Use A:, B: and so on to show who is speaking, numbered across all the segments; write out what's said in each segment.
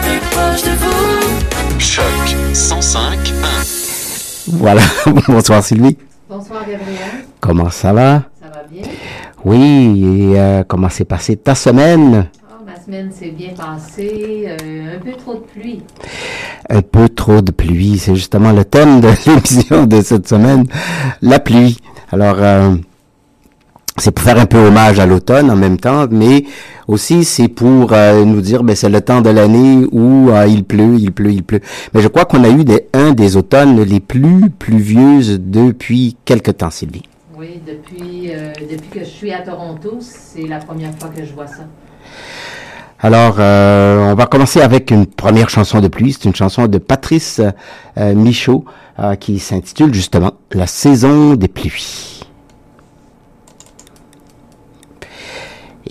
A: plus de vous.
B: Choc 105
C: Voilà. Bonsoir Sylvie.
D: Bonsoir Gabriel,
C: Comment ça va?
D: ça va bien?
C: Oui, et euh, comment s'est passée ta semaine?
D: Oh, ma semaine s'est bien passée, euh, un peu trop de pluie.
C: Un peu trop de pluie, c'est justement le thème de l'émission de cette semaine, la pluie. Alors, euh, c'est pour faire un peu hommage à l'automne en même temps, mais aussi c'est pour euh, nous dire, ben c'est le temps de l'année où euh, il pleut, il pleut, il pleut. Mais je crois qu'on a eu des, un des automnes les plus pluvieuses depuis quelque temps, Sylvie.
D: Oui, depuis, euh, depuis que je suis à Toronto, c'est la première fois que je vois ça.
C: Alors, euh, on va commencer avec une première chanson de pluie. C'est une chanson de Patrice Michaud euh, qui s'intitule justement La saison des pluies.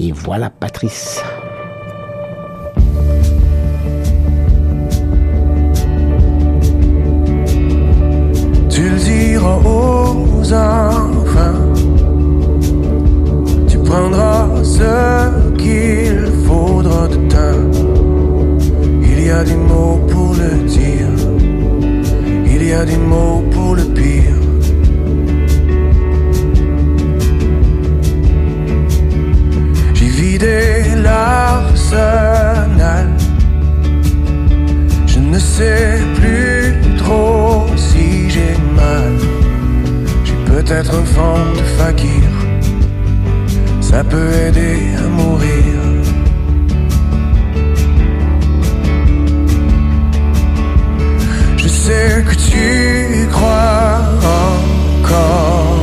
C: Et voilà Patrice.
E: Tu le diras aux enfants. Tu prendras ce qu'il faudra de temps. Il y a des mots pour le dire. Il y a des mots pour le pire. Vidé l'arsenal. Je ne sais plus trop si j'ai mal. J'ai peut-être un de fakir. Ça peut aider à mourir. Je sais que tu crois encore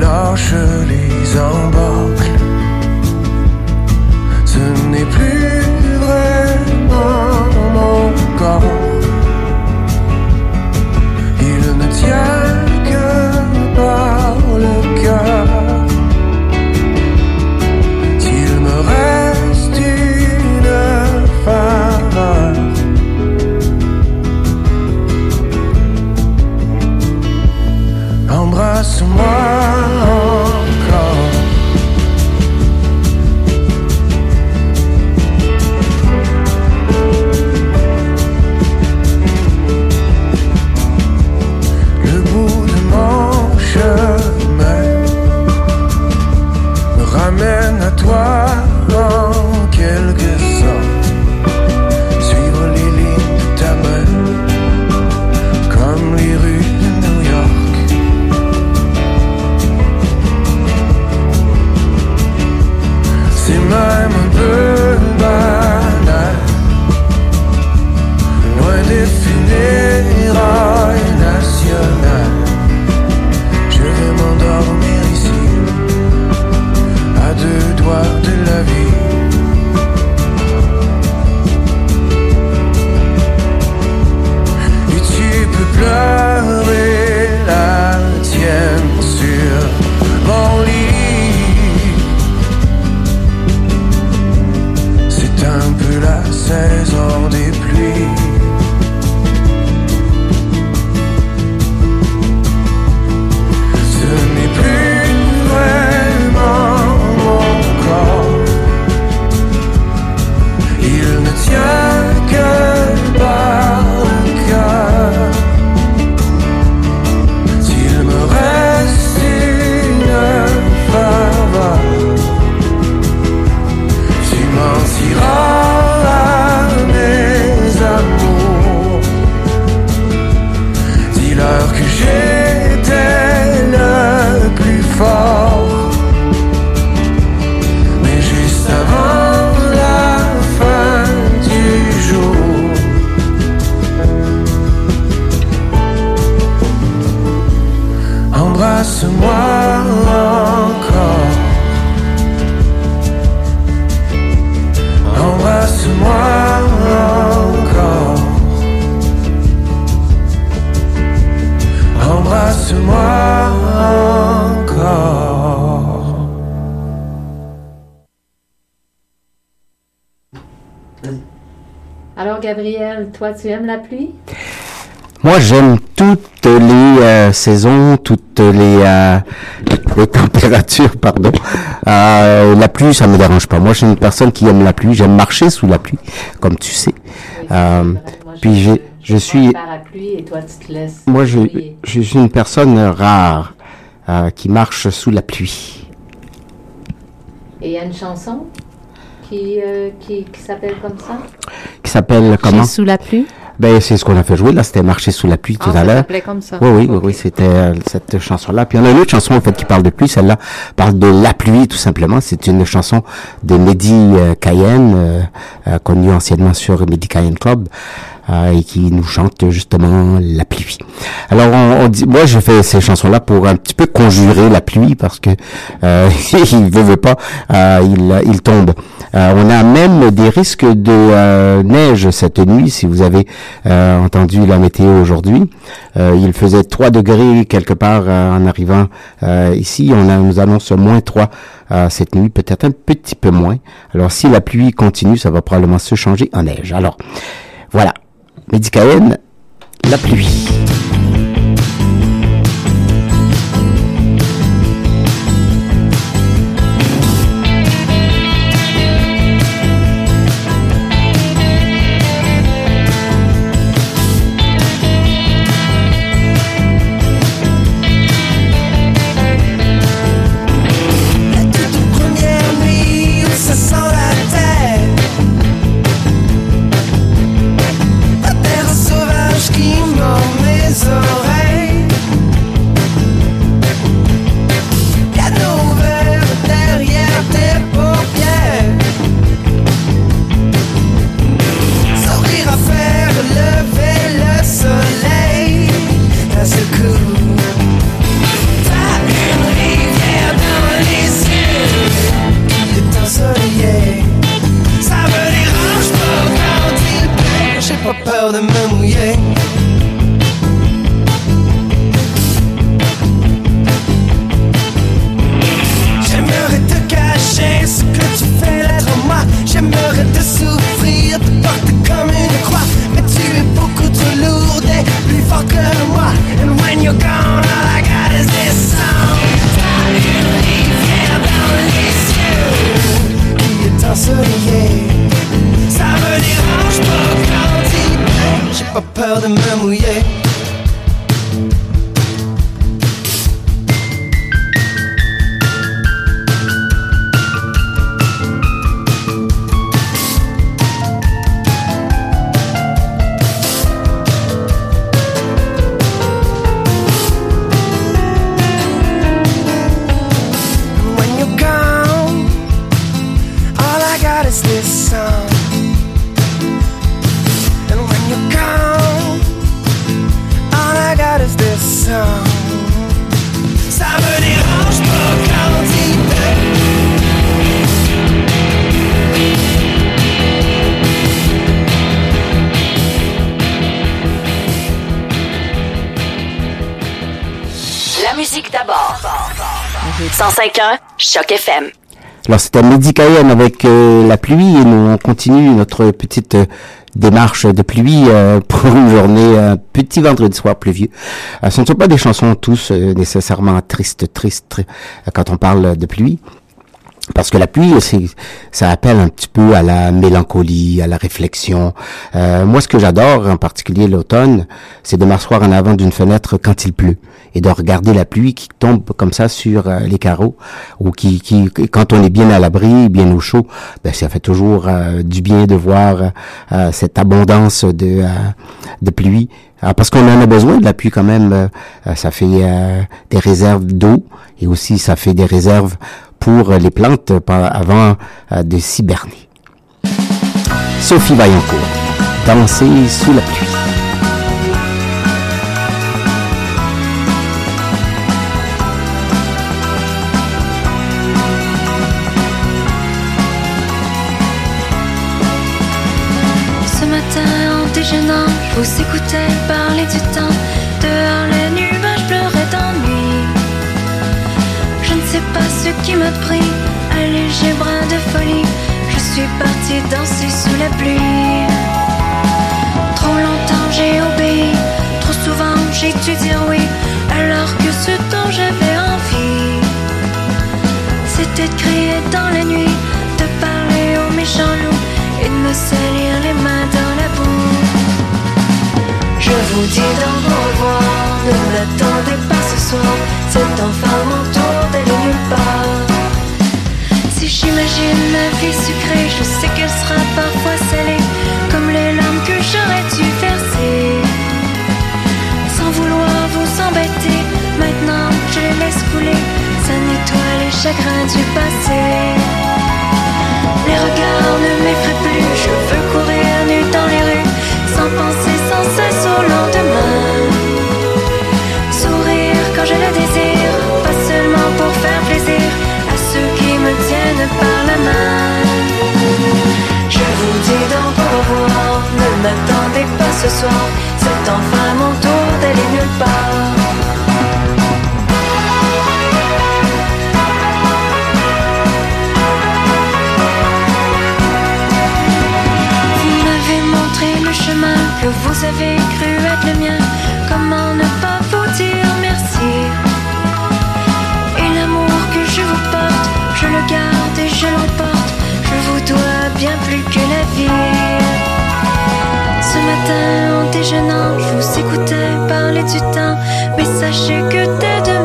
E: lâche les embâcles. Ce n'est plus vraiment mon corps. Il ne tient que par le cœur. S'il me reste une faveur, embrasse-moi toi tu
D: aimes la pluie?
C: Moi, j'aime toutes les euh, saisons, toutes les, euh, températures, pardon. Euh, la pluie, ça me dérange pas. Moi, je suis une personne qui aime la pluie. J'aime marcher sous la pluie, comme tu sais.
D: Moi,
C: puis je suis-
D: le parapluie et toi, tu te laisses.
C: moi, je, je suis une personne rare qui marche sous la pluie.
D: Et il y a une chanson? Qui, euh, qui, qui s'appelle comme ça.
C: Qui s'appelle comment?
F: Sous la pluie.
C: Ben, c'est ce qu'on a fait jouer là. C'était marcher sous la pluie tout
F: Ah,
C: à
F: ça
C: l'heure.
F: s'appelait comme ça.
C: Oui, oui, oui,
F: Ok.
C: oui, c'était euh, cette chanson-là. Puis il y en a une autre chanson en fait qui parle de pluie. Celle-là parle de la pluie tout simplement. C'est une chanson de Mehdi euh, Cayenne, euh, euh, connu anciennement sur Mehdi Cayenne Club, euh, et qui nous chante justement la pluie. Alors on, on dit, moi je fais ces chansons-là pour un petit peu conjurer la pluie parce que euh, il veut, veut pas, euh, il, il tombe. Euh, on a même des risques de euh, neige cette nuit, si vous avez euh, entendu la météo aujourd'hui. Il faisait 3 degrés quelque part en arrivant ici. On, nous annonce moins 3 euh, cette nuit, peut-être un petit peu moins. Alors si la pluie continue, ça va probablement se changer en neige. Alors voilà, Médicaène, la pluie.
E: Pleut. J'ai pas peur de me mouiller.
A: 105.1 Choc FM.
C: Alors c'était avec euh, la pluie et nous on continue notre petite euh, démarche de pluie euh, pour une journée, un petit vendredi soir pluvieux. Ce ne sont pas des chansons tous nécessairement tristes, tristes tr- quand on parle de pluie. Parce que la pluie, ça appelle un petit peu à la mélancolie, à la réflexion. Euh, moi, ce que j'adore, en particulier l'automne, c'est de m'asseoir en avant d'une fenêtre quand il pleut et de regarder la pluie qui tombe comme ça sur euh, les carreaux ou qui, qui, quand on est bien à l'abri, bien au chaud, ben ça fait toujours euh, du bien de voir euh, cette abondance de, de pluie. Ah, parce qu'on en a besoin de la pluie quand même. ça fait euh, des réserves d'eau et aussi ça fait des réserves pour les plantes avant euh, de s'hiberner. Sophie Vaillancourt, danser sous la pluie.
G: Ce matin en déjeunant, je vous écoutais parler du temps. Dehors les ce qui m'a pris, un léger brin de folie. Je suis partie danser sous la pluie. Trop longtemps j'ai obéi, trop souvent j'ai dû dire oui, alors que ce dont j'avais envie peut-être crier dans la nuit, de parler aux méchants loups et de me salir les mains dans la boue. Je vous dis donc au revoir, ne m'attendez pas soir, c'est enfin mon tour nulle part. Si j'imagine ma vie sucrée, je sais qu'elle sera parfois salée, comme les larmes que j'aurais dû verser. Sans vouloir vous embêter, maintenant je laisse couler, ça nettoie les chagrins du passé. Les regards ne m'effraient plus, je veux courir nu dans les rues, sans penser sans cesse au lendemain. Ne m'attendez pas ce soir, c'est enfin mon tour d'aller nulle part. Vous m'avez montré le chemin que vous avez cru être le mien. Comment ne pas vous dire merci? Et l'amour que je vous porte, je le garde et je l'emporte. Je vous dois bien plus que la vie. En déjeunant, je vous écoutais parler du temps. Mais sachez que dès demain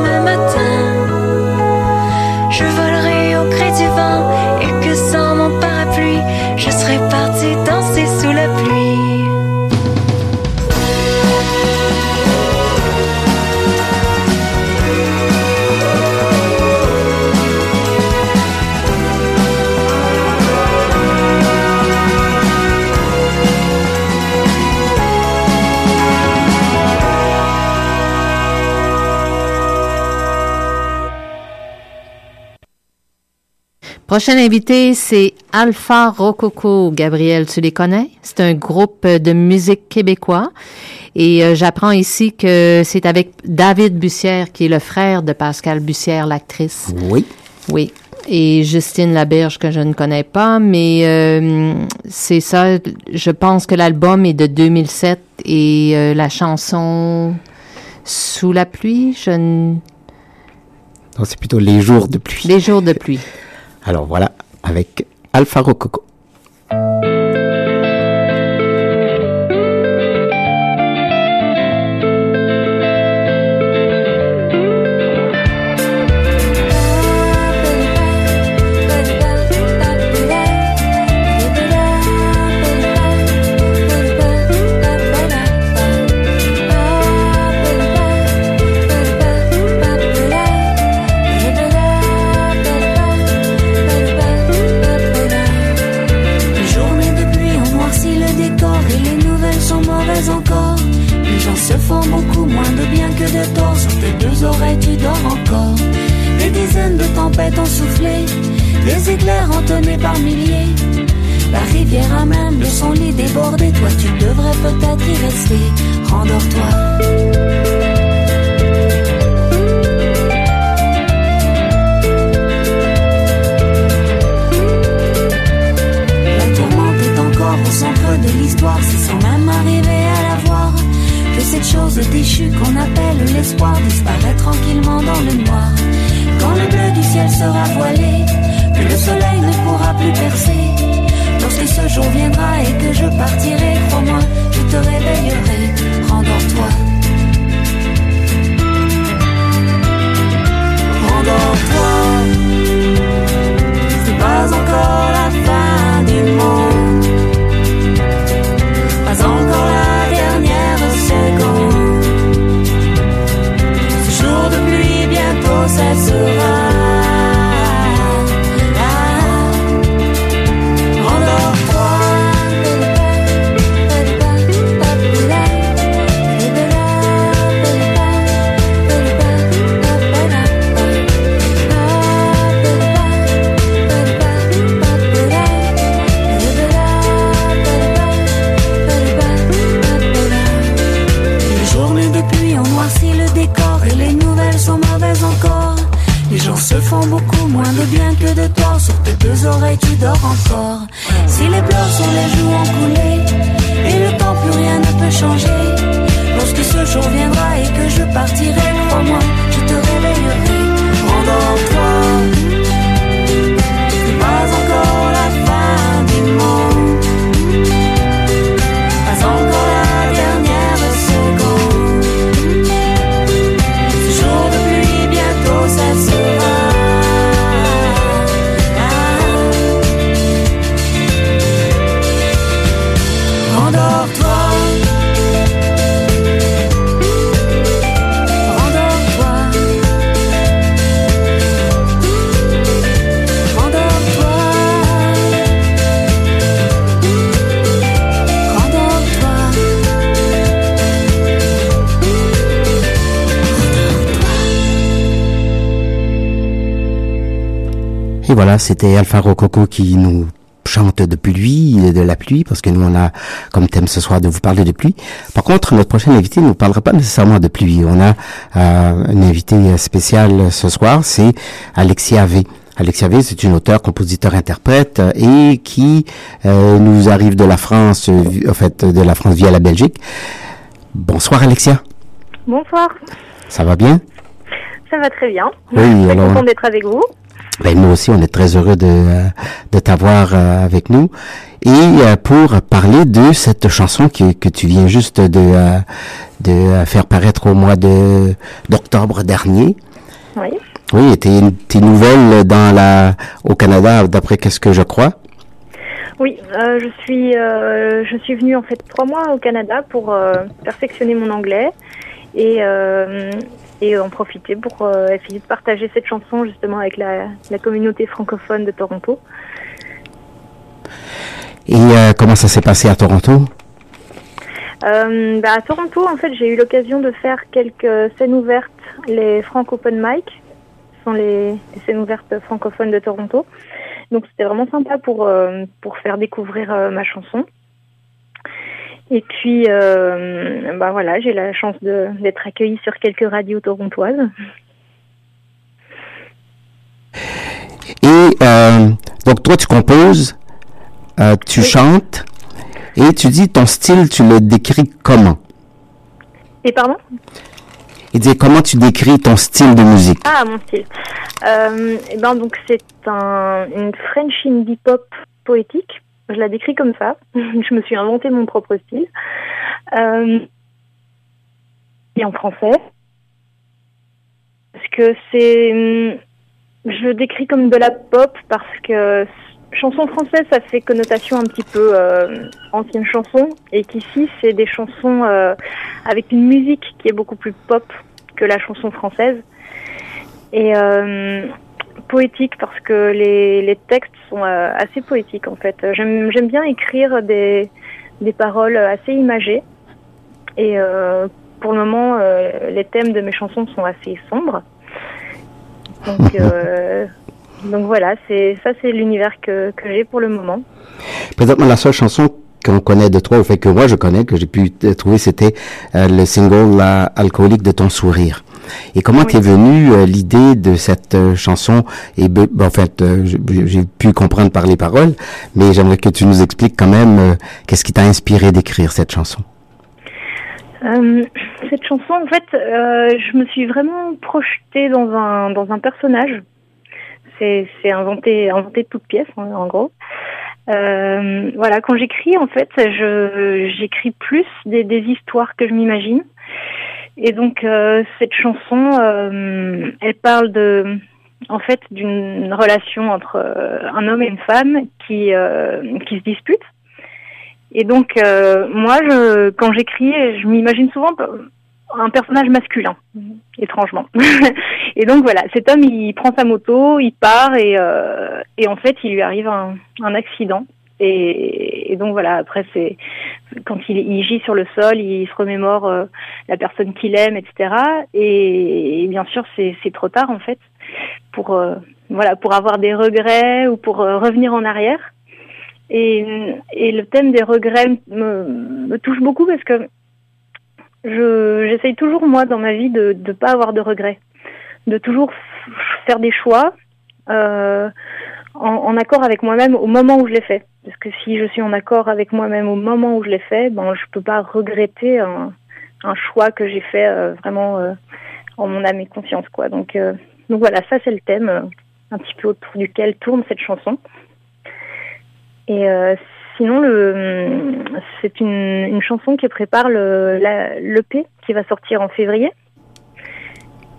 D: Prochain invité, c'est Alpha Rococo. Gabriel, tu les connais? C'est un groupe de musique québécois. Et euh, j'apprends ici que c'est avec David Bussière, qui est le frère de Pascal Bussière, l'actrice.
F: Oui.
D: Oui. Et Justine Laberge, que je ne connais pas, mais euh, c'est ça. Je pense que l'album est de 2007 et euh, la chanson Sous la pluie, je ne...
F: Non, c'est plutôt les jours de pluie.
D: Les jours de pluie.
F: Alors voilà, avec Alpha Rococo.
H: Tempêtes ont soufflé, des éclairs entonnés par milliers. La rivière a même de son lit débordé. Toi, tu devrais peut-être y rester. Rendors-toi. La tourmente est encore au centre de l'histoire, c'est sans même arriver à la voir. Que cette chose déchue qu'on appelle l'espoir disparaît tranquillement dans le noir. Quand le bleu du ciel sera voilé, que le soleil ne pourra plus percer. Lorsque ce jour viendra et que je partirai, crois-moi, je te réveillerai. Rendors-toi. Rendors-toi. C'est pas encore la fin du monde. Beaucoup moins de bien que de tort. Sur tes deux oreilles, tu dors encore. Si les pleurs sur les joues ont coulé et le temps plus rien ne peut changer. Lorsque ce jour viendra et que je partirai, crois-moi, je te réveillerai.
C: Voilà, c'était Alpha Rococo qui nous chante de pluie, de la pluie, parce que nous on a comme thème ce soir de vous parler de pluie. Par contre, notre prochaine invité ne nous parlera pas nécessairement de pluie. On a euh, une invitée spéciale ce soir, c'est Alexia V. Alexia V, c'est une auteure, compositeur, interprète euh, et qui euh, nous arrive de la France, euh, en fait, de la France via la Belgique. Bonsoir Alexia,
I: Bonsoir,
C: ça va bien?
I: Ça va très bien.
C: Oui, alors-
I: content d'être avec vous.
C: Ben, nous aussi, on est très heureux de, de t'avoir euh, avec nous. Et euh, pour parler de cette chanson que, que tu viens juste de, euh, de faire paraître au mois de d'octobre dernier.
I: Oui.
C: Oui, et tes, tes nouvelles dans la, au Canada, d'après qu'est-ce que je crois.
I: Oui, euh, je suis euh, je suis venue en fait trois mois au Canada pour euh, perfectionner mon anglais et et en profiter pour euh, essayer de partager cette chanson justement avec la, la communauté francophone de Toronto.
C: Et euh, comment ça s'est passé à Toronto?
I: Euh, bah, à Toronto, en fait, j'ai eu l'occasion de faire quelques scènes ouvertes, les Frank Open Mic, ce sont les, les scènes ouvertes francophones de Toronto. Donc c'était vraiment sympa pour euh, pour faire découvrir ma chanson. Et puis, euh, bah voilà, j'ai la chance d'être accueillie sur quelques radios torontoises.
C: Et euh, donc toi, tu composes, euh, tu chantes, et tu dis ton style, tu le décris comment?
I: Et pardon?
C: Il dit comment tu décris ton style de musique?
I: Ah, mon style. Euh, et ben donc c'est un, une French indie pop poétique. Je la décris comme ça. je me suis inventé mon propre style. Euh, et en français. Parce que c'est, hum, je le décris comme de la pop parce que chanson française, ça fait connotation un petit peu euh, ancienne chanson, et qu'ici c'est des chansons euh, avec une musique qui est beaucoup plus pop que la chanson française et poétique parce que les, les textes sont euh, assez poétiques en fait. J'aime bien écrire des, des paroles assez imagées et euh, pour le moment euh, les thèmes de mes chansons sont assez sombres. Donc, euh, donc voilà, c'est ça c'est l'univers que, que j'ai pour le moment.
C: Présentement, la seule chanson qu'on connaît de toi, au fait que moi je connais, que j'ai pu trouver, c'était le single La Alcoolique de ton sourire. Et comment
I: Oui.
C: t'es venue euh, l'idée de cette euh, chanson? Et ben, en fait, euh, j'ai pu comprendre par les paroles, mais j'aimerais que tu nous expliques quand même qu'est-ce qui t'a inspiré d'écrire cette chanson?
I: Euh, cette chanson, en fait, euh, je me suis vraiment projetée dans un dans un personnage. C'est c'est inventé inventé de toutes pièces, en, en gros. Euh, voilà, quand j'écris, en fait, je j'écris plus des, des histoires que je m'imagine. Et donc euh, cette chanson, euh, elle parle de en fait d'une relation entre euh, un homme et une femme qui euh, qui se disputent. Et donc, euh, moi, je, quand j'écris, je m'imagine souvent un personnage masculin, étrangement. et donc voilà, cet homme, il prend sa moto, il part et, et en fait, il lui arrive un, un accident. Et, donc voilà, après, c'est quand il, il gît sur le sol, il se remémore euh, la personne qu'il aime, etc. Et, bien sûr, c'est trop tard en fait pour euh, voilà pour avoir des regrets ou pour euh, revenir en arrière. Et, le thème des regrets me, touche beaucoup parce que je j'essaye toujours moi dans ma vie de ne pas avoir de regrets, de toujours faire des choix en, en accord avec moi-même au moment où je les fais. Parce que si je suis en accord avec moi-même au moment où je les fais, ben je peux pas regretter un, un choix que j'ai fait euh, vraiment euh, en mon âme et conscience quoi. Donc euh, donc voilà, ça c'est le thème euh, un petit peu autour duquel tourne cette chanson. Et euh, sinon, le, c'est une, une chanson qui prépare le, la, l'EP qui va sortir en février.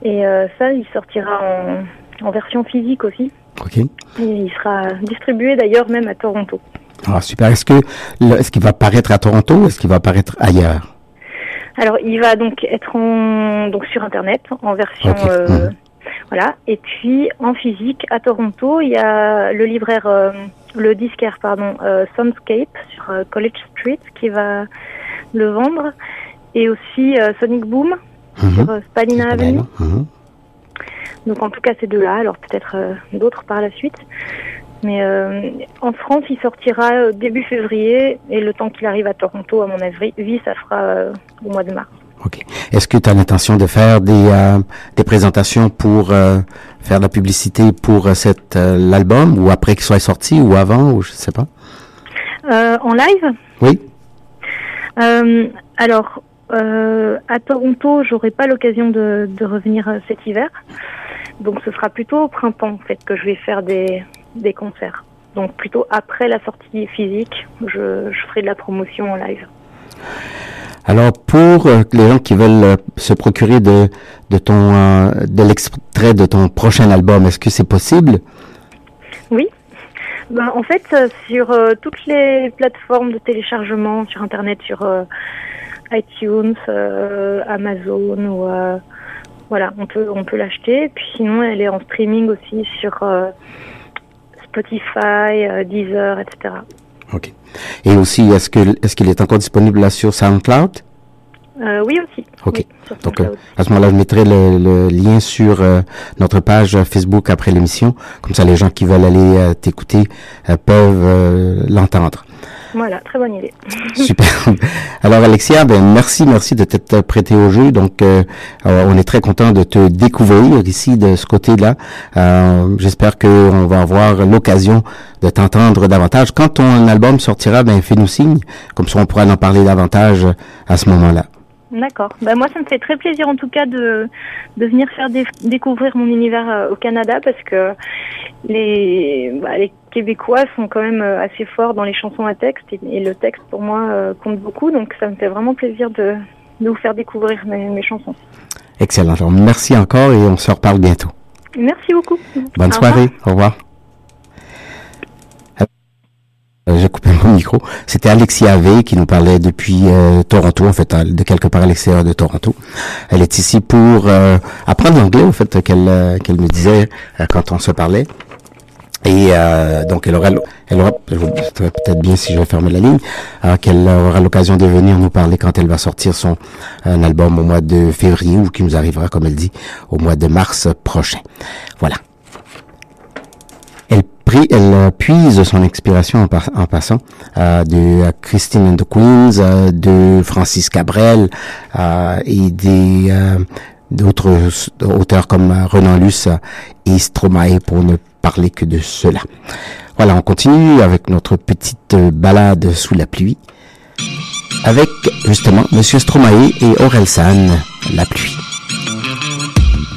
I: Et euh, ça, il sortira en, en version physique aussi.
C: Ok.
I: Et il sera distribué d'ailleurs même à Toronto.
C: Alors super. Est-ce que est-ce qu'il va apparaître à Toronto ou est-ce qu'il va apparaître ailleurs?
I: Alors, il va donc être en, donc sur Internet en version euh,
C: Mhm.
I: voilà. Et puis en physique à Toronto, il y a le libraire, euh, le disquaire pardon, euh, Soundscape sur euh, College Street qui va le vendre, et aussi Sonic Boom
C: Mhm.
I: sur Spadina Avenue.
C: Mhm.
I: Donc en tout cas ces deux-là, alors peut-être euh, d'autres par la suite. Mais euh, en France, il sortira euh, début février et le temps qu'il arrive à Toronto, à mon avis, ça fera euh, au mois de mars.
C: OK. Est-ce que tu as l'intention de faire des, des présentations pour faire de la publicité pour cette l'album ou après qu'il soit sorti ou avant ou je sais pas?
I: En live?
C: Oui.
I: Alors, euh, à Toronto, j'aurai pas l'occasion de, de revenir cet hiver. Donc, ce sera plutôt au printemps, en fait, que je vais faire des, des concerts. Donc, plutôt après la sortie physique, je, je ferai de la promotion en live.
C: Alors pour euh, les gens qui veulent euh, se procurer de de ton euh, de l'extrait de ton prochain album, est-ce que c'est possible?
I: Oui. Ben, en fait, sur toutes les plateformes de téléchargement sur Internet, sur iTunes, Amazon ou voilà, on peut on peut l'acheter. Puis sinon, elle est en streaming aussi sur euh, Spotify, euh, Deezer, etc.
C: OK. Et aussi est-ce que est-ce qu'il est encore disponible là sur SoundCloud?
I: Euh, oui aussi.
C: OK.
I: Oui,
C: Donc à ce moment-là, je mettrai le, le lien sur notre page Facebook après l'émission, comme ça les gens qui veulent aller t'écouter peuvent l'entendre.
I: Voilà, très bonne idée.
C: Super. Alors Alexia, ben merci, merci de t'être prêté au jeu. Donc euh, euh, on est très content de te découvrir ici de ce côté-là. Euh, J'espère qu'on va avoir l'occasion de t'entendre davantage. Quand ton album sortira, ben fais-nous signe, comme ça on pourra en parler davantage à ce moment-là.
I: D'accord. Bah, moi, ça me fait très plaisir en tout cas de, de venir faire dé- découvrir mon univers euh, au Canada parce que les, bah, les Québécois sont quand même euh, assez forts dans les chansons à texte et, et le texte pour moi euh, compte beaucoup. Donc ça me fait vraiment plaisir de, de vous faire découvrir mes, mes chansons.
C: Excellent. Alors, merci encore et on se reparle bientôt.
I: Merci beaucoup.
C: Bonne
I: Au
C: soirée.
I: revoir.
C: Au revoir. Euh, J'ai coupé mon micro. C'était Alexia V qui nous parlait depuis euh, Toronto, en fait, euh, de quelque part à l'extérieur de Toronto. Elle est ici pour euh, apprendre l'anglais, en fait, qu'elle euh, qu'elle me disait euh, quand on se parlait. Et euh, donc elle aura, elle aura, peut-être bien si je vais la ligne, qu'elle aura l'occasion de venir nous parler quand elle va sortir son un album au mois de février ou qui nous arrivera, comme elle dit, au mois de mars prochain. Voilà. Elle, euh, puise son inspiration en, passant euh, de euh, Christine and the Queens, euh, de Francis Cabrel euh, et des euh, d'autres auteurs comme Renan Luce et Stromae pour ne parler que de cela. Voilà, on continue avec notre petite balade sous la pluie avec justement Monsieur Stromae et Orelsan, la pluie.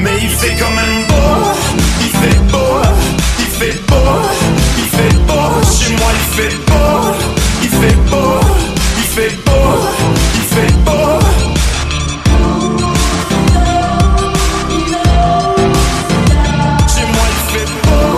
J: Mais il fait quand même beau, il fait beau, il fait beau, il fait beau. Chez moi il fait beau, il fait beau, il fait beau, il fait beau. Chez moi il fait beau.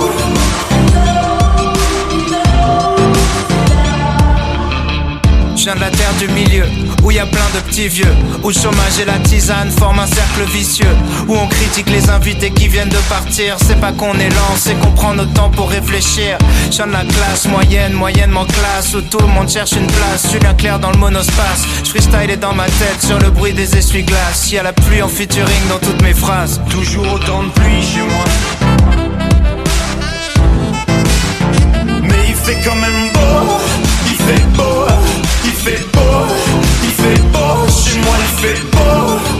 J: Je viens de la terre du milieu, où y a plein de petits vieux, où le chômage et la tisane forment un cercle vicieux, où on critique les invités qui viennent de partir. C'est pas qu'on est lent, c'est qu'on prend notre temps pour réfléchir. Je viens de la classe moyenne, moyennement classe, où tout le monde cherche une place. Julien Clair dans le monospace, je freestyle est dans ma tête sur le bruit des essuie-glaces. Y a la pluie en featuring dans toutes mes phrases. Toujours autant de pluie chez moi. Mais il fait quand même beau, il fait beau, beau. Chez moi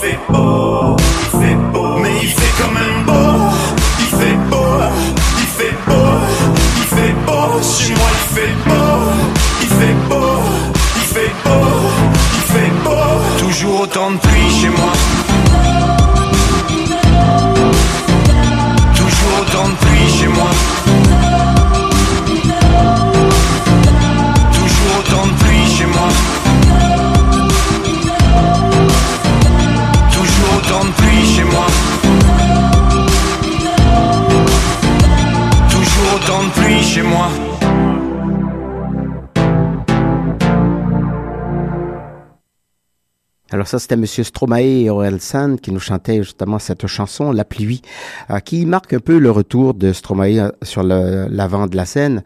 K: fait beau, il fait beau, mais il fait quand même beau, il fait beau, il fait beau, il fait beau, chez moi il fait beau, il fait beau, il fait beau, il fait beau, toujours autant de pluie chez moi. Toujours autant de pluie chez moi.
C: Alors ça, c'était Monsieur Stromae et Orelsan qui nous chantaient justement cette chanson, La pluie, euh, qui marque un peu le retour de Stromae euh, sur l'avant de la scène.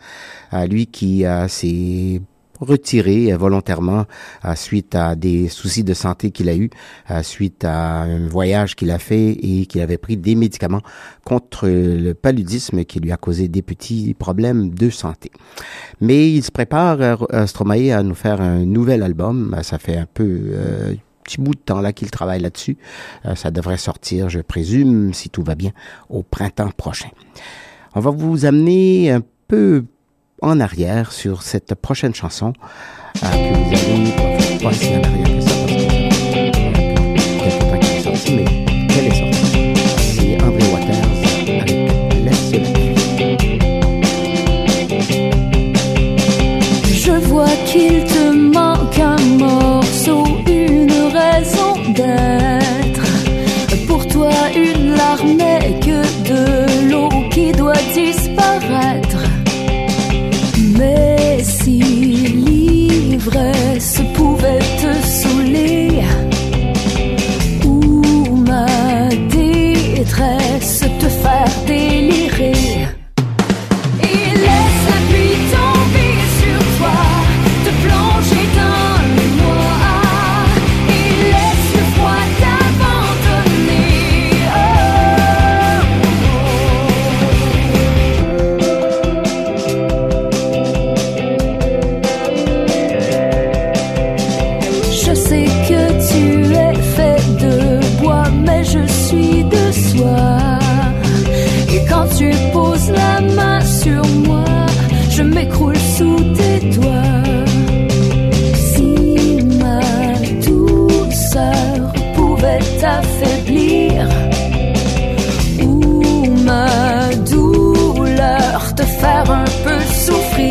C: Euh, lui qui s'est retiré euh, volontairement euh, suite à des soucis de santé qu'il a eu, euh, suite à un voyage qu'il a fait et qu'il avait pris des médicaments contre le paludisme qui lui a causé des petits problèmes de santé. Mais il se prépare, Stromae, à nous faire un nouvel album. Ça fait un peu euh, petit bout de temps là qu'il travaille là-dessus. Ça devrait sortir, je présume, si tout va bien, au printemps prochain. On va vous amener un peu en arrière sur cette prochaine chanson euh, que vous allez pas si en arrière
L: faire un peu souffrir.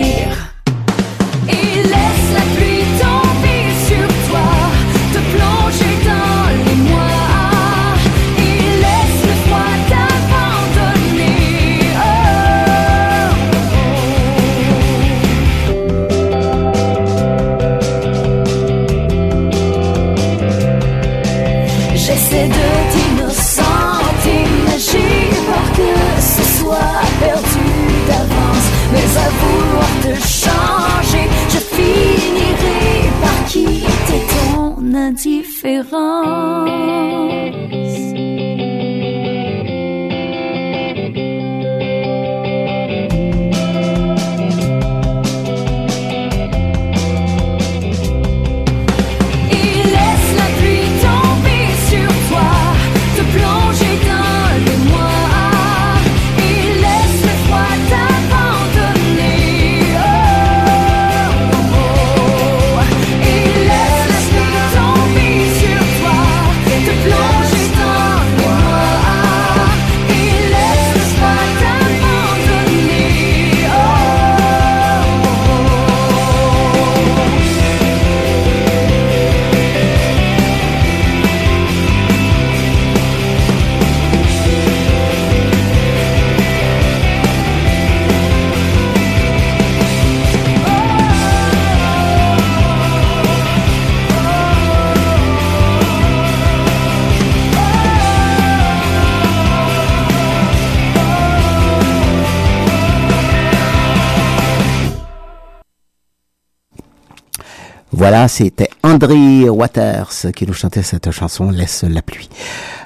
C: Voilà, c'était André Waters qui nous chantait cette chanson Laisse la pluie.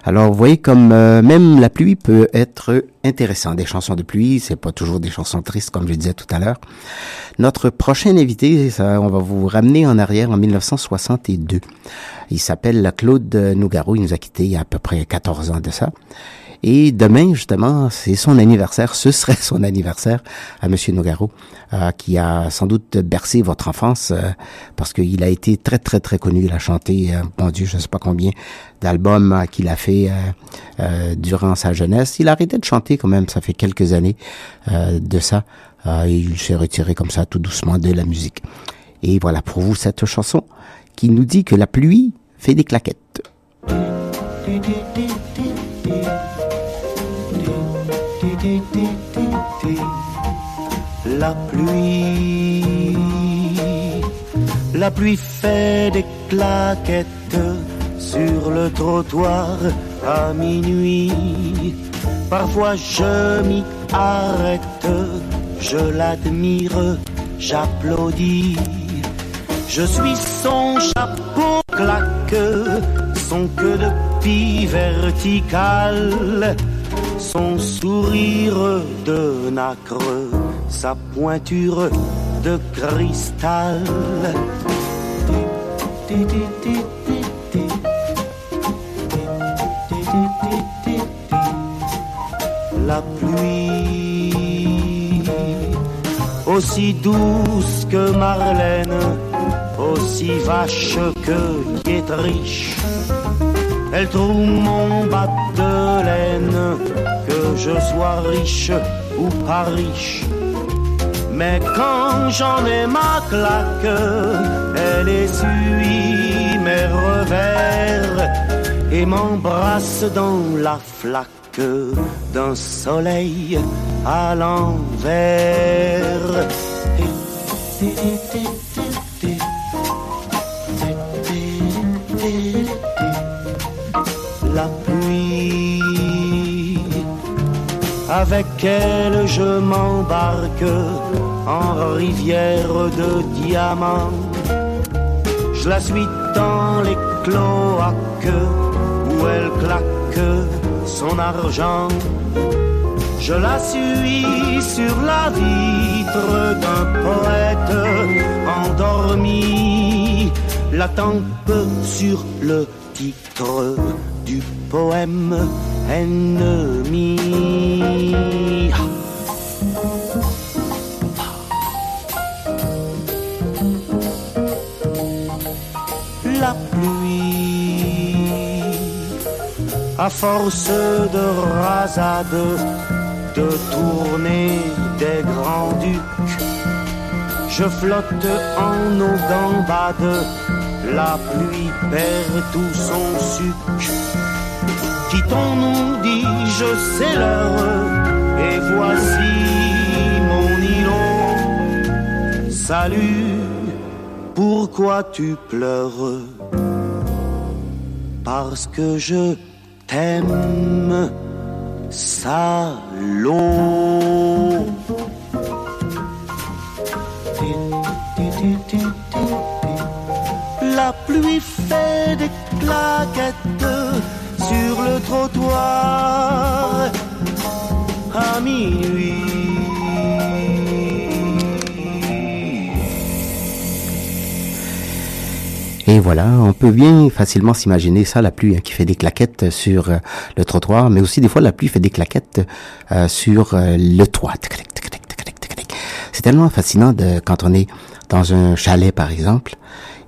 C: Alors vous voyez comme euh, même la pluie peut être intéressant. Des chansons de pluie, c'est pas toujours des chansons tristes comme je disais tout à l'heure. Notre prochain invité, ça, on va vous ramener en arrière en 1962. Il s'appelle Claude Nougaro. Il nous a quittés il y a à peu près 14 ans de ça. Et demain, justement, c'est son anniversaire. Ce serait son anniversaire à Monsieur Nogaro, euh, qui a sans doute bercé votre enfance euh, parce qu'il a été très très très connu. Il a chanté, euh, bon Dieu, je ne sais pas combien d'albums euh, qu'il a fait euh, durant sa jeunesse. Il a arrêté de chanter quand même. Ça fait quelques années de ça. et il s'est retiré comme ça tout doucement de la musique. Et voilà pour vous cette chanson qui nous dit que la pluie fait des claquettes.
M: La pluie, la pluie fait des claquettes sur le trottoir à minuit. Parfois je m'y arrête, je l'admire, j'applaudis. Je suis son chapeau claque, son queue de pie verticale, son sourire de nacre, sa pointure de cristal. La pluie, aussi douce que Marlène, aussi vache que Dietrich. Elle trouve mon bas de laine, que je sois riche ou pas riche. Mais quand j'en ai ma claque, elle essuie mes revers et m'embrasse dans la flaque d'un soleil à l'envers. Avec elle je m'embarque en rivière de diamants. Je la suis dans les cloaques où elle claque son argent. Je la suis sur la vitre d'un poète endormi, la tempe sur le titre du poème ennemi. La pluie à force de rasade, de tourner des grands ducs. Je flotte en eau gambade, la pluie perd tout son suc. Quittons-nous, dis-je, c'est l'heure, et voici mon îlot. Salut, pourquoi tu pleures? Parce que je t'aime, salaud. La pluie fait des claquettes sur le trottoir.
C: Et voilà, on peut bien facilement s'imaginer ça, la pluie hein, qui fait des claquettes sur euh, le trottoir, mais aussi des fois la pluie fait des claquettes euh, sur euh, le toit. C'est tellement fascinant de, quand on est dans un chalet, par exemple,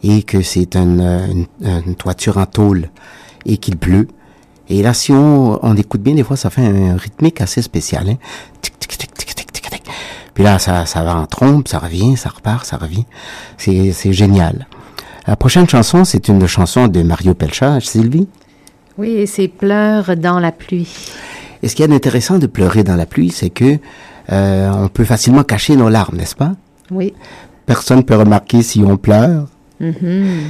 C: et que c'est une toiture en tôle et qu'il pleut. Et là, si on, on écoute bien, des fois, ça fait un rythmique assez spécial. Hein. Tic, tic, tic, tic, tic, tic, tic. Puis là, ça, ça va en trompe, ça revient, ça repart, ça revient. C'est, c'est génial. La prochaine chanson, c'est une chanson de Mario Pelcha, Sylvie?
D: Oui, c'est Pleurs dans la pluie.
C: Et ce qui est intéressant de pleurer dans la pluie, c'est que euh, on peut facilement cacher nos larmes, n'est-ce pas?
D: Oui.
C: Personne peut remarquer si on pleure.
D: Mhm.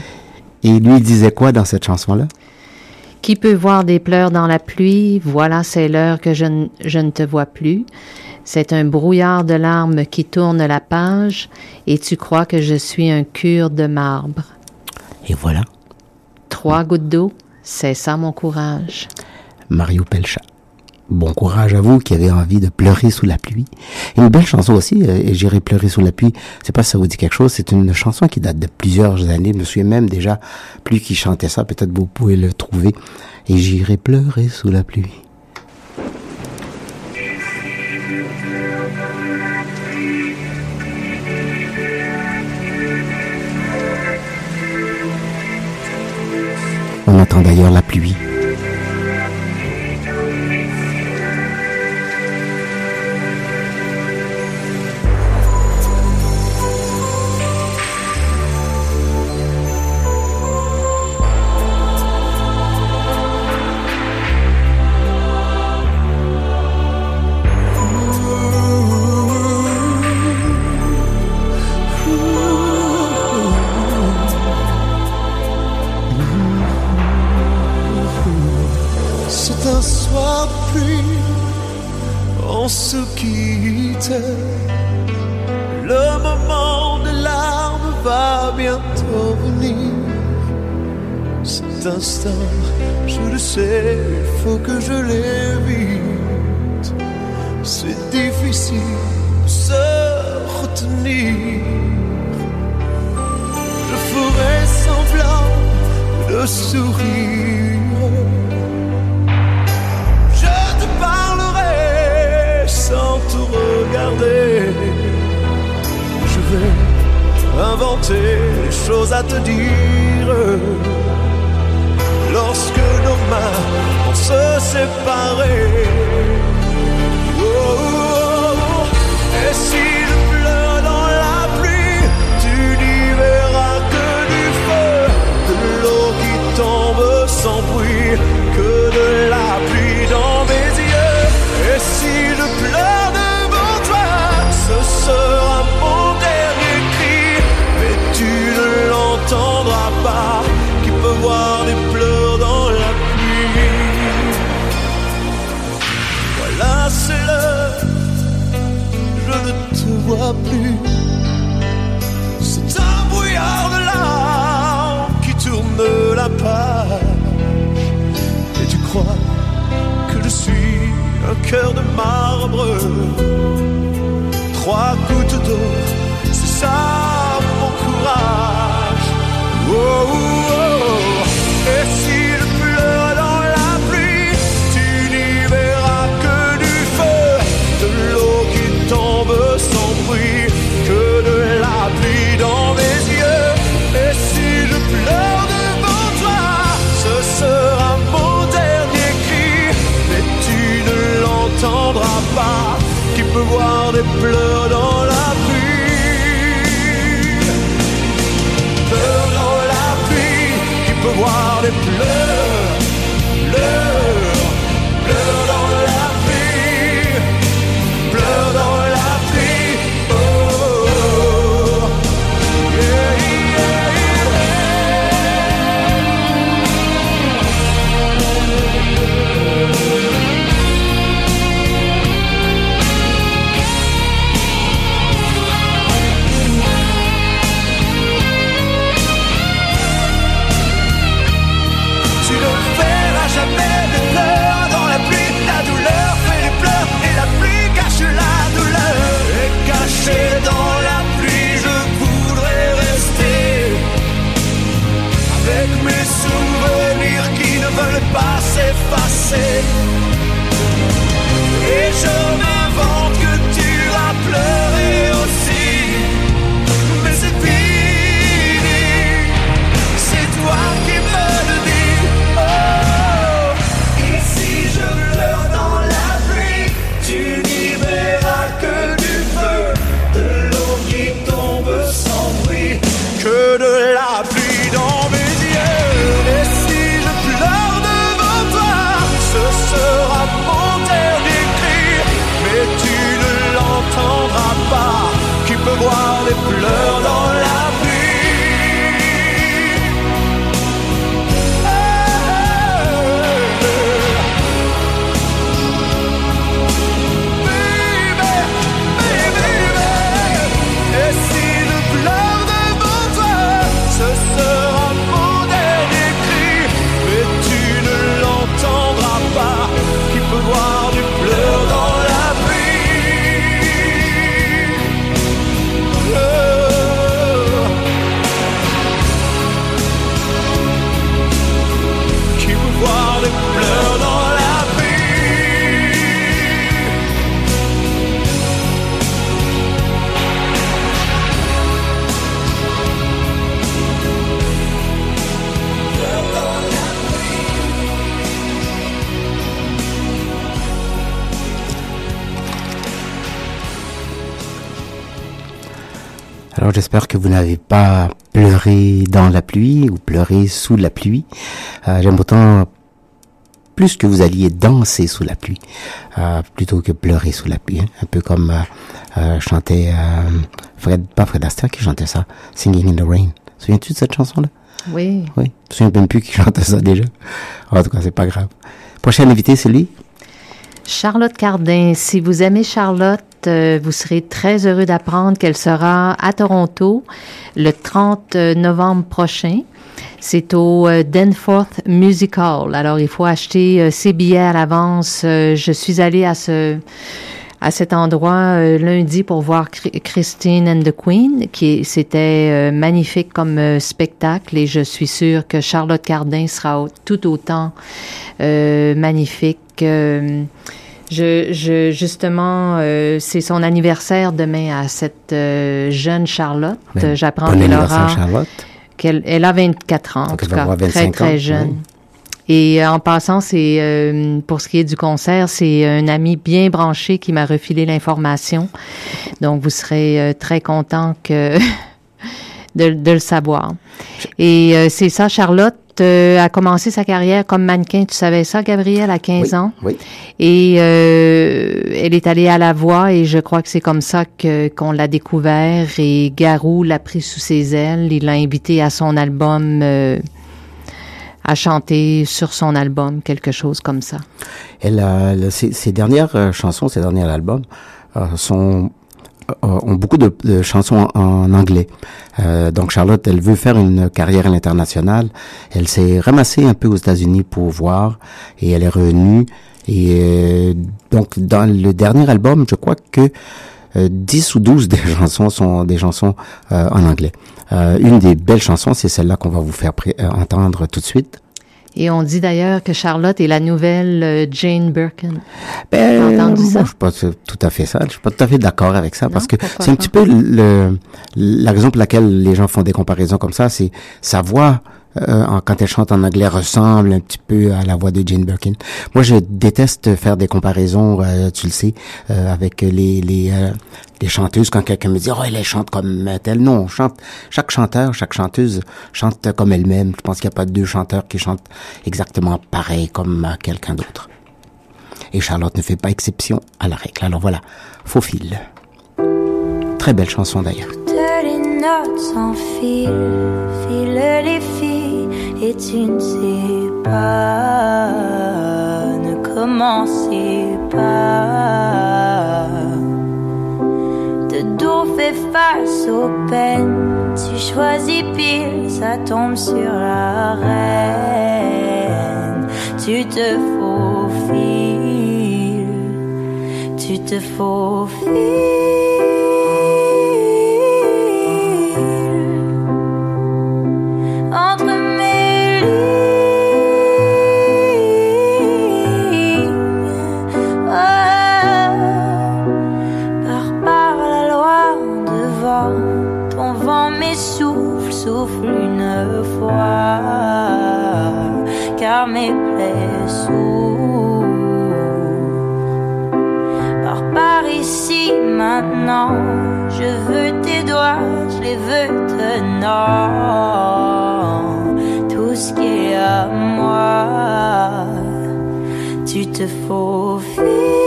C: Et lui, il disait quoi dans cette chanson-là?
D: Qui peut voir des pleurs dans la pluie, voilà c'est l'heure que je, je ne te vois plus. C'est un brouillard de larmes qui tourne la page, et tu crois que je suis un cure de marbre.
C: Et voilà.
D: Trois gouttes d'eau, c'est ça mon courage.
C: Mario Pelcha bon courage à vous qui avez envie de pleurer sous la pluie. Une belle chanson aussi, euh, J'irai pleurer sous la pluie. C'est pas si ça vous dit quelque chose, c'est une chanson qui date de plusieurs années. Je me souviens même déjà plus qui chantait ça. Peut-être vous pouvez le trouver. Et j'irai pleurer sous la pluie. On entend d'ailleurs la pluie
N: je le sais, il faut que je l'évite. C'est difficile de se retenir. Je ferai semblant de sourire. Je te parlerai sans te regarder. Je vais inventer les choses à te dire main pour se séparer. cœur de marbre. Trois gouttes d'eau, c'est ça. Que
C: vous n'avez pas pleuré dans la pluie ou pleuré sous la pluie. Euh, J'aime autant plus que vous alliez danser sous la pluie euh, plutôt que pleurer sous la pluie. hein. Un peu comme euh, euh, chantait euh, Fred, pas Fred Astaire qui chantait ça, Singing in the Rain. Souviens-tu de cette chanson-là?
D: Oui.
C: Oui. Je me souviens même plus qui chantait ça déjà? En tout cas, c'est pas grave. Prochain invité, c'est lui?
D: Charlotte Cardin, si vous aimez Charlotte, euh, vous serez très heureux d'apprendre qu'elle sera à Toronto le 30 novembre prochain. C'est au euh, Danforth Music Hall. Alors, il faut acheter euh, ses billets à l'avance. Euh, je suis allée à ce à cet endroit euh, lundi pour voir Christine and the Queen, qui c'était euh, magnifique comme euh, spectacle et je suis sûre que Charlotte Cardin sera tout autant euh, magnifique. Je, je, justement, euh, c'est son anniversaire demain à cette euh, jeune Charlotte.
C: Ben,
D: Euh, J'apprends
C: bon
D: qu'elle
C: anniversaire,
D: aura
C: Charlotte.
D: qu'elle elle a 24 ans, en tout cas, très
C: 25 ans,
D: très jeune.
C: oui.
D: Et euh, en passant, c'est euh, pour ce qui est du concert, c'est un ami bien branché qui m'a refilé l'information. Donc vous serez euh, très content que de, de le savoir. Et euh, c'est ça, Charlotte euh, a commencé sa carrière comme mannequin. Tu savais ça, Gabrielle, à 15 ans?
C: Oui.
D: Et euh, elle est allée à la voix et je crois que c'est comme ça que qu'on l'a découvert et Garou l'a pris sous ses ailes. Il l'a invité à son album, euh, à chanter sur son album, quelque chose comme ça.
C: Elle ses, dernières euh, chansons, ses derniers albums, euh, sont ont beaucoup de, de chansons en, anglais. Euh, donc Charlotte, elle veut faire une carrière à l'international. Elle s'est ramassée un peu aux États-Unis pour voir et elle est revenue. Et euh, donc dans le dernier album, je crois que euh, 10 ou 12 des chansons sont des chansons euh, en anglais. Euh, une des belles chansons, c'est celle-là qu'on va vous faire euh, entendre tout de suite.
D: Et on dit d'ailleurs que Charlotte est la nouvelle euh, Jane Birkin.
C: Ben,
D: entendu
C: moi,
D: ça?
C: je suis pas tout à fait ça. Je suis pas tout à fait d'accord avec ça parce que c'est un petit peu le, la raison pour laquelle les gens font des comparaisons comme ça, c'est sa voix. Euh, quand elle chante en anglais ressemble un petit peu à la voix de Jane Birkin. Moi, je déteste faire des comparaisons, euh, tu le sais, euh, avec les les, les chanteuses. Quand quelqu'un me dit oh elle chante comme telle, non. Chaque chanteur, chaque chanteuse chante comme elle-même. Je pense qu'il n'y a pas deux chanteurs qui chantent exactement pareil comme quelqu'un d'autre. Et Charlotte ne fait pas exception à la règle. Alors voilà, Faux fil. Très belle chanson d'ailleurs.
F: Toutes les notes s'enfilent, filent les filles, et tu ne sais pas, ne commencez pas. De dos fait face aux peines, tu choisis pile, ça tombe sur la reine. Tu te faufiles, tu te faufiles maintenant, je veux tes doigts, je les veux tenant. Tout ce qui est à moi, tu te faufiles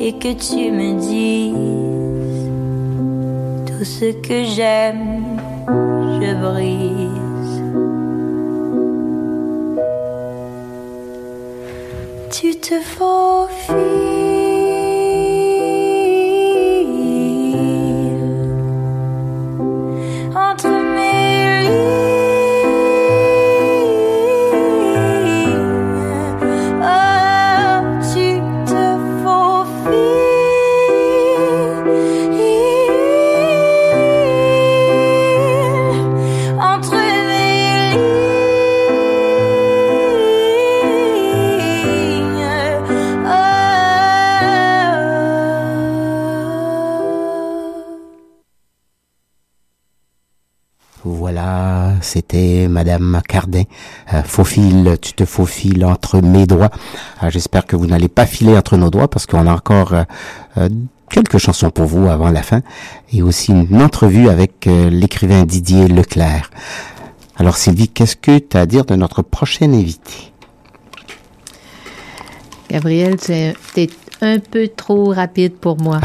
F: et que tu me dises tout ce que j'aime, je brise. Tu te faufiles
C: faufile, tu te faufiles entre mes doigts. Euh, J'espère que vous n'allez pas filer entre nos doigts parce qu'on a encore euh, euh, quelques chansons pour vous avant la fin et aussi une entrevue avec euh, l'écrivain Didier Leclerc. Alors Sylvie, qu'est-ce que tu as à dire de notre prochain invité?
D: Gabriel, tu es un peu trop rapide pour moi.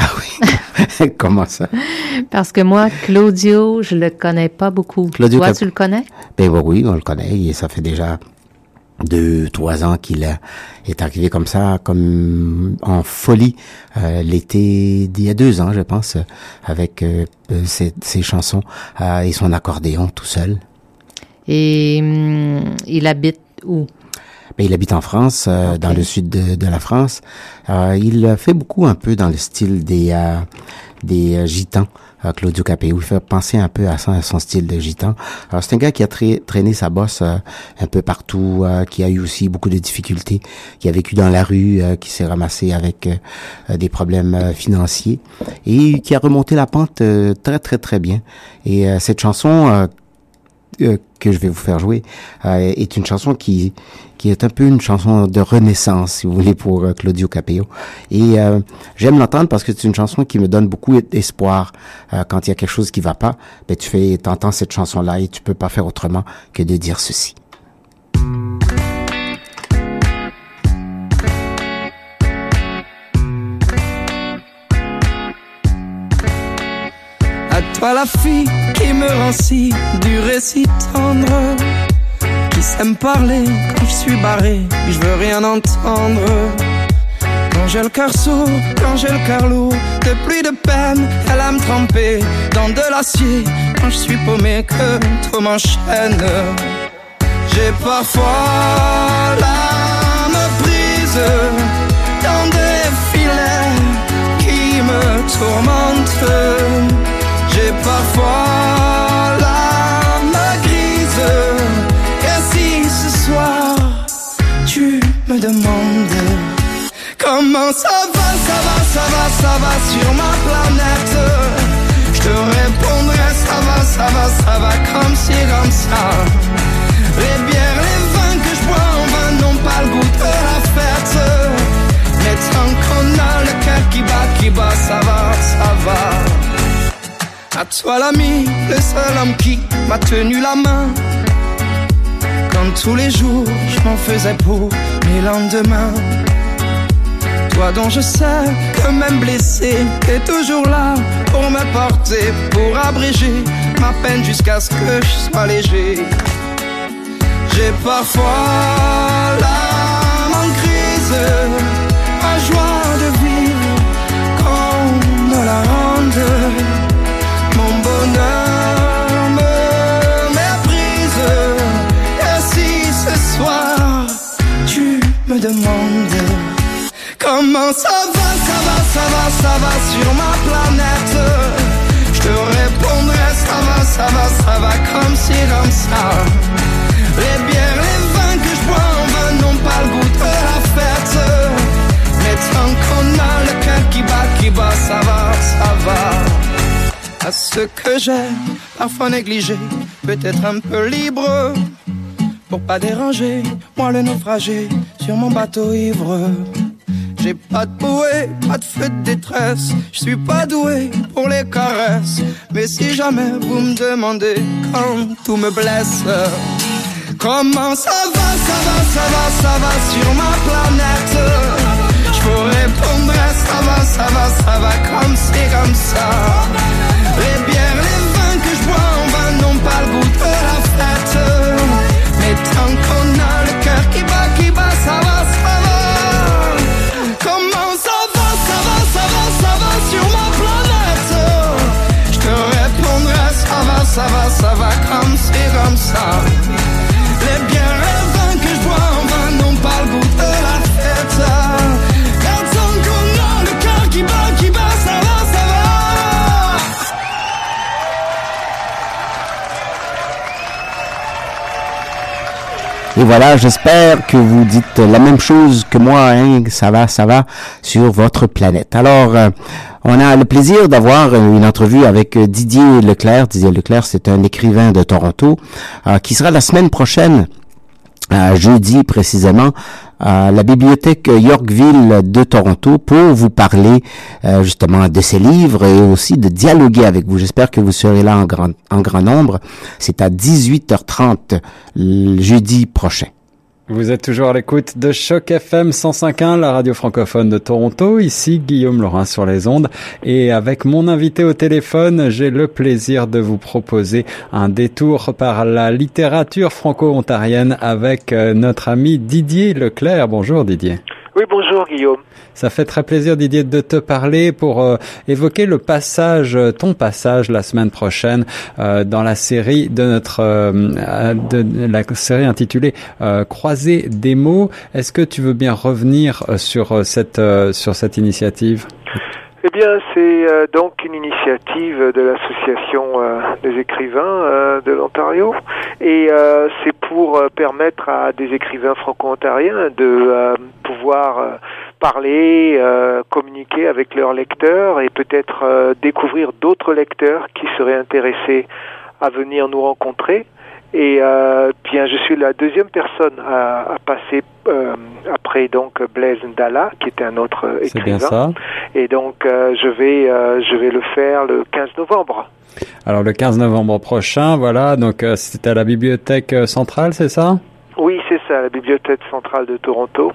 C: Comment ça?
D: Parce que moi, Claudio, je le connais pas beaucoup.
C: Claudio
D: Toi, tu le connais?
C: Ben oui, oui, on le connaît et ça fait déjà deux, trois ans qu'il est arrivé comme ça, comme en folie euh, l'été d'il y a deux ans, je pense, avec euh, euh, ses, ses chansons euh, et son accordéon tout seul.
D: Et hum, il habite où?
C: Il habite en France, euh, dans le sud de, de la France. Euh, il fait beaucoup un peu dans le style des euh, des euh, gitans. euh, Claudio Capéo, il fait penser un peu à, ça, à son style de gitan. Alors c'est un gars qui a tra- traîné sa bosse euh, un peu partout, euh, qui a eu aussi beaucoup de difficultés, qui a vécu dans la rue, euh, qui s'est ramassé avec des problèmes financiers et qui a remonté la pente euh, très très très bien. Et euh, cette chanson euh, que je vais vous faire jouer euh, est une chanson qui qui est un peu une chanson de renaissance, si vous voulez, pour euh, Claudio Capello. Et euh, j'aime l'entendre parce que c'est une chanson qui me donne beaucoup d'espoir. Quand il y a quelque chose qui va pas, ben tu fais, t'entends cette chanson-là et tu peux pas faire autrement que de dire ceci.
O: Toi la fille qui me rend si du récit tendre. Qui sait me parler quand je suis barré Je veux rien entendre. Quand j'ai le cœur sourd, quand j'ai le cœur lourd De pluie de peine, elle a me tremper Dans de l'acier, quand je suis paumé Que tout m'enchaîne. J'ai parfois l'âme prise Dans des filets qui me tourmentent j'ai parfois l'âme grise. Et si ce soir tu me demandes Comment ça va, ça va, ça va, ça va sur ma planète Je te répondrai ça va, ça va, ça va comme ci, comme ça Les bières, les vins que je bois en vain n'ont pas le goût de la fête. Mais tant qu'on a le cœur qui bat, qui bat, ça va à toi l'ami, le seul homme qui m'a tenu la main. Quand tous les jours je m'en faisais pour mes lendemains. Toi dont je sais que même blessé T'es toujours là pour me porter Pour abréger ma peine jusqu'à ce que je sois léger. J'ai parfois l'âme en crise Ma joie de vivre qu'on me la rende bonheur me méprise. Et si ce soir tu me demandes comment ça va, ça va, ça va, ça va sur ma planète, je te répondrai ça va, ça va, ça va comme ci, comme ça. Les bières, les vins que je bois en vain n'ont pas le goût de la fête. Mais tant qu'on a le cœur qui bat, qui bat, ça va, ça va à ce que j'ai parfois négligé, peut-être un peu libre, pour pas déranger, moi le naufragé sur mon bateau ivre. J'ai pas de bouée, pas de feu de détresse, je suis pas doué pour les caresses, mais si jamais vous me demandez quand tout me blesse, comment ça va, ça va, ça va, ça va sur ma planète? Je vous répondrai ça va, ça va, ça va comme c'est comme ça. Ça va, comme c'est comme ça. Les bières, les que je bois en vain n'ont pas le goût de la fête.
C: Et voilà, j'espère que vous dites la même chose que moi, hein, ça va, ça va, sur votre planète. Alors, euh, on a le plaisir d'avoir une entrevue avec euh, Didier Leclerc. Didier Leclerc, c'est un écrivain de Toronto euh, qui sera la semaine prochaine euh, jeudi précisément à la bibliothèque Yorkville de Toronto pour vous parler euh, justement de ses livres et aussi de dialoguer avec vous. J'espère que vous serez là en grand, en grand nombre. C'est à 18h30 le jeudi prochain.
P: Vous êtes toujours à l'écoute de Choc FM 105.1, la radio francophone de Toronto. Ici Guillaume Laurin sur les ondes. Et avec mon invité au téléphone, j'ai le plaisir de vous proposer un détour par la littérature franco-ontarienne avec euh, notre ami Didier Leclerc. Bonjour Didier.
Q: Oui, bonjour Guillaume.
P: Ça fait très plaisir Didier de te parler pour euh, évoquer le passage, euh, ton passage la semaine prochaine euh, dans la série de notre de la série intitulée Croiser des mots. Est-ce que tu veux bien revenir sur cette sur cette initiative?
Q: Eh bien, c'est euh, donc une initiative de l'association euh, des écrivains euh, de l'Ontario et c'est pour permettre à des écrivains franco-ontariens de pouvoir parler, communiquer avec leurs lecteurs et peut-être découvrir d'autres lecteurs qui seraient intéressés à venir nous rencontrer. Et euh, bien, je suis la deuxième personne à, à passer euh, après donc Blaise Ndala, qui était un autre euh,
P: C'est bien
Q: écrivain.
P: ça.
Q: Et donc, euh, je vais je vais le faire le 15 novembre.
P: Alors le 15 novembre prochain, voilà, donc c'est à la bibliothèque centrale, c'est ça?
Q: Oui, c'est ça, la bibliothèque centrale de Toronto.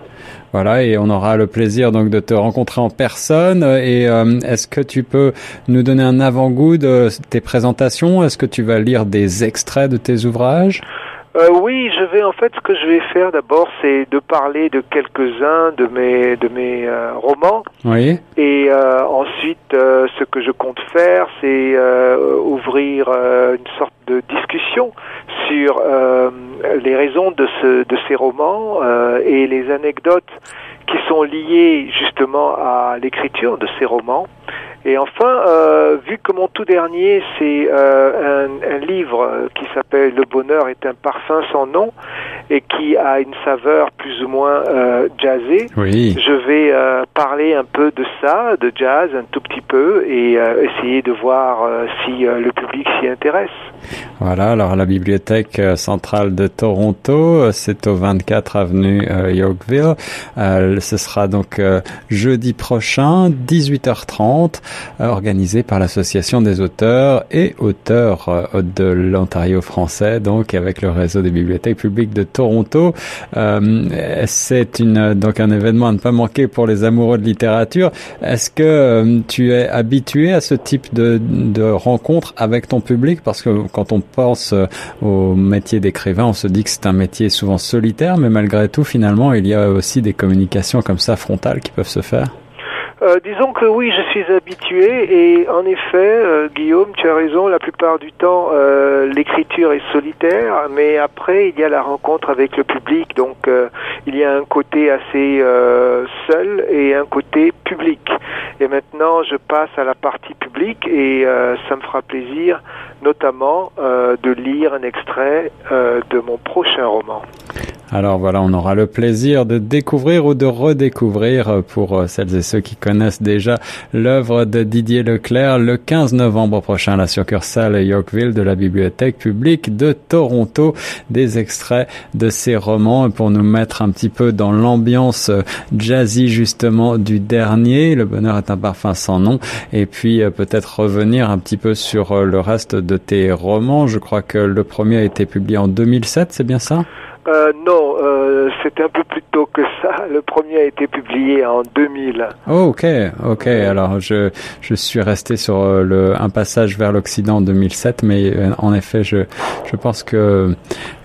P: Voilà, et on aura le plaisir donc de te rencontrer en personne. Et euh, est-ce que tu peux nous donner un avant-goût de tes présentations? Est-ce que tu vas lire des extraits de tes ouvrages?
Q: Euh, oui, je vais en fait ce que je vais faire d'abord, c'est de parler de quelques-uns de mes de mes euh, romans.
P: Oui.
Q: Et euh, ensuite, euh, ce que je compte faire, c'est euh, ouvrir euh, une sorte de discussion sur euh, les raisons de, ce, de ces romans euh, et les anecdotes qui sont liées justement à l'écriture de ces romans. Et enfin, euh, vu que mon tout dernier, c'est euh, un, un livre qui s'appelle Le bonheur est un parfum sans nom et qui a une saveur plus ou moins euh, jazzée,
P: Oui.
Q: je vais euh, parler un peu de ça, de jazz, un tout petit peu, et euh, essayer de voir euh, si euh, le public s'y intéresse.
P: Voilà, alors la bibliothèque euh, centrale de Toronto, euh, c'est au 24 avenue euh, Yorkville. Ce sera donc jeudi prochain, 18h30, euh, organisé par l'Association des auteurs et auteurs de l'Ontario français, donc avec le réseau des bibliothèques publiques de Toronto. C'est une donc un événement à ne pas manquer pour les amoureux de littérature. Est-ce que tu es habitué à ce type de, de rencontre avec ton public? Parce que quand on pense euh, au métier d'écrivain, on se dit que c'est un métier souvent solitaire, mais malgré tout, finalement, il y a aussi des communications comme ça frontales qui peuvent se faire.
Q: Euh, disons que oui, je suis habitué et en effet, euh, Guillaume, tu as raison, la plupart du temps, euh, l'écriture est solitaire, mais après, il y a la rencontre avec le public, donc il y a un côté assez seul et un côté public. Et maintenant, je passe à la partie publique et ça me fera plaisir, notamment, de lire un extrait de mon prochain roman.
P: Alors voilà, on aura le plaisir de découvrir ou de redécouvrir euh, pour euh, celles et ceux qui connaissent déjà l'œuvre de Didier Leclerc le 15 novembre prochain à la succursale Yorkville de la Bibliothèque publique de Toronto. Des extraits de ses romans pour nous mettre un petit peu dans l'ambiance euh, jazzy justement du dernier. Le bonheur est un parfum sans nom. Et puis peut-être revenir un petit peu sur le reste de tes romans. Je crois que le premier a été publié en 2007, c'est bien ça?
Q: Euh, non, euh, c'est un peu plus tôt que ça. Le premier a été publié en 2000.
P: Oh, ok, ok. Alors, je, je suis resté sur euh, le, un passage vers l'Occident en 2007, mais euh, en effet, je, je pense que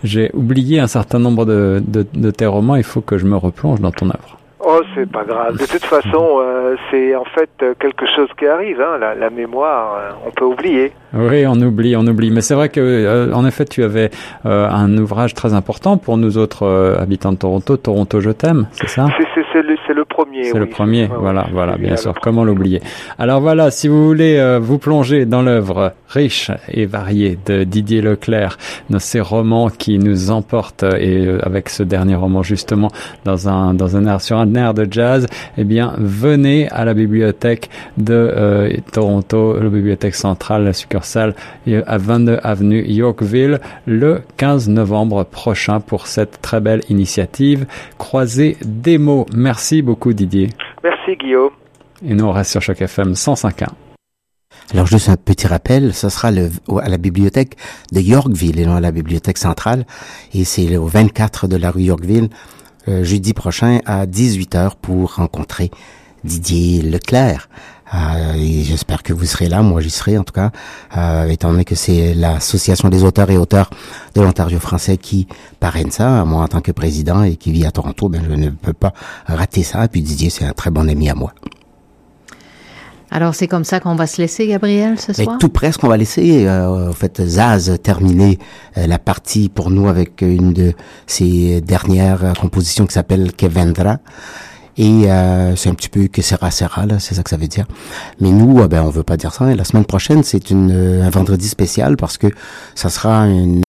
P: j'ai oublié un certain nombre de, de, de tes romans. Il faut que je me replonge dans ton œuvre.
Q: Oh, c'est pas grave. De toute façon, euh, c'est en fait euh, quelque chose qui arrive. Hein. La, la mémoire, euh, on peut oublier.
P: Oui, on oublie, on oublie. Mais c'est vrai que, euh, en effet, tu avais euh, un ouvrage très important pour nous autres habitants de Toronto. Toronto, je t'aime, c'est ça?
Q: Le, c'est le premier.
P: C'est
Q: oui.
P: le premier, voilà, voilà, bien sûr. Comment l'oublier Alors voilà, si vous voulez euh, vous plonger dans l'œuvre riche et varié de Didier Leclerc, dans ces romans qui nous emportent et euh, avec ce dernier roman justement dans un dans un air sur un air de jazz, eh bien venez à la bibliothèque de euh, Toronto, la bibliothèque centrale, la succursale euh, à 22 avenue Yorkville le 15 novembre prochain pour cette très belle initiative Croiser des mots. Merci beaucoup Didier.
Q: Merci Guillaume.
P: Et nous on reste sur Choc FM 105.1.
C: Alors juste un petit rappel, ce sera le, à la bibliothèque de Yorkville et non à la bibliothèque centrale. Et c'est au 24 de la rue Yorkville, euh, jeudi prochain à 18h pour rencontrer Didier Leclerc. Euh, et j'espère que vous serez là, moi j'y serai en tout cas, euh, étant donné que c'est l'association des auteurs et auteurs de l'Ontario français qui parraine ça, moi en tant que président et qui vit à Toronto, ben je ne peux pas rater ça. Et puis Didier, c'est un très bon ami à moi.
D: Alors, c'est comme ça qu'on va se laisser, Gabriel, ce
C: Mais
D: soir?
C: tout presque, on va laisser, euh, en fait, Zaz terminer euh, la partie pour nous avec une de ses dernières compositions qui s'appelle Que Vendra. Et euh, c'est un petit peu que sera sera là, c'est ça que ça veut dire. Mais nous, euh, ben on veut pas dire ça. Et la semaine prochaine, c'est une euh, un vendredi spécial parce que ça sera une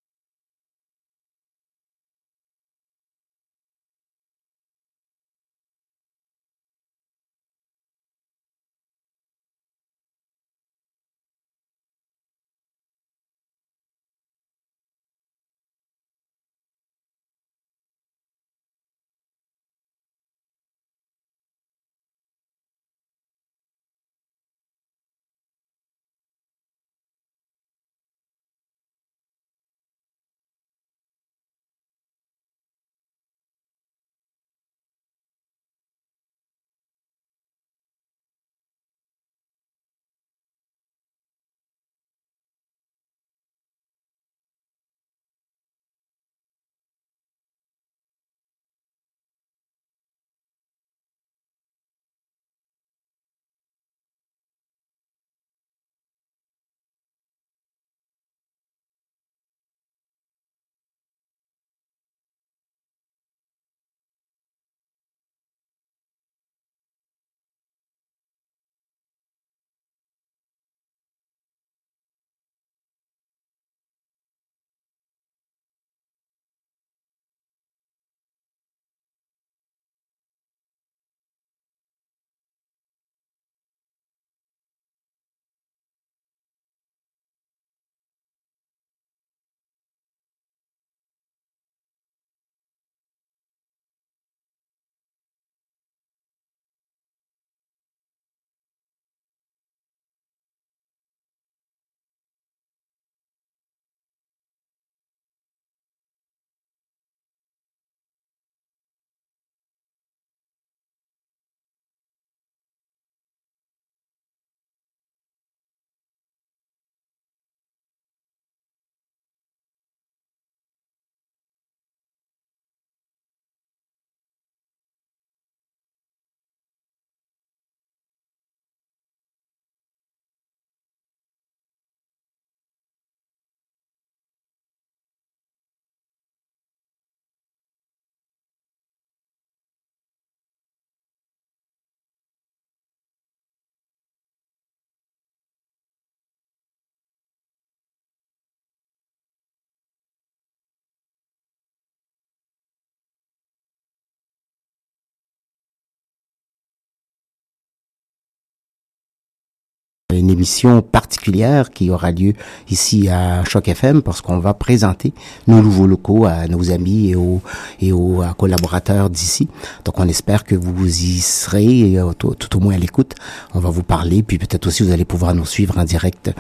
C: une émission particulière qui aura lieu ici à Choc FM parce qu'on va présenter nos nouveaux locaux à nos amis et aux, et aux collaborateurs d'ici. Donc on espère que vous y serez euh, tout, tout au moins à l'écoute. On va vous parler puis peut-être aussi vous allez pouvoir nous suivre en direct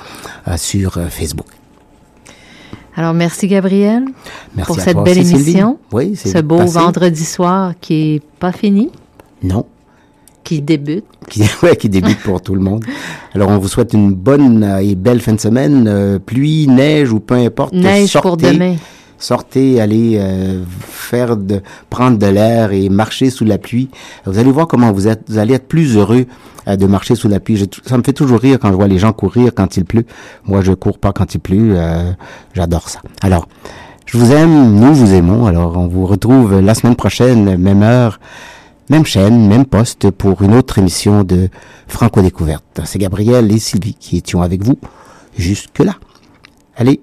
C: euh, sur euh, Facebook.
D: Alors, merci, Gabriel,
C: Merci
D: pour cette
C: toi
D: belle émission.
C: Oui, c'est
D: Ce beau
C: passé.
D: vendredi soir qui est pas fini,
C: Non.
D: Qui débute.
C: qui, ouais, qui débute pour tout le monde. Alors, on vous souhaite une bonne euh, et belle fin de semaine. euh, pluie, neige ou peu importe.
D: Neige pour demain.
C: Sortez, allez euh, faire de, prendre de l'air et marcher sous la pluie. Vous allez voir comment vous êtes. Vous allez être plus heureux euh, de marcher sous la pluie. Ça me fait toujours rire quand je vois les gens courir quand il pleut. Moi, je cours pas quand il pleut. J'adore ça. Alors, je vous aime, nous vous aimons. Alors, on vous retrouve la semaine prochaine, même heure, même chaîne, même poste pour une autre émission de Franco Découverte. C'est Gabriel et Sylvie qui étions avec vous jusque-là. Allez,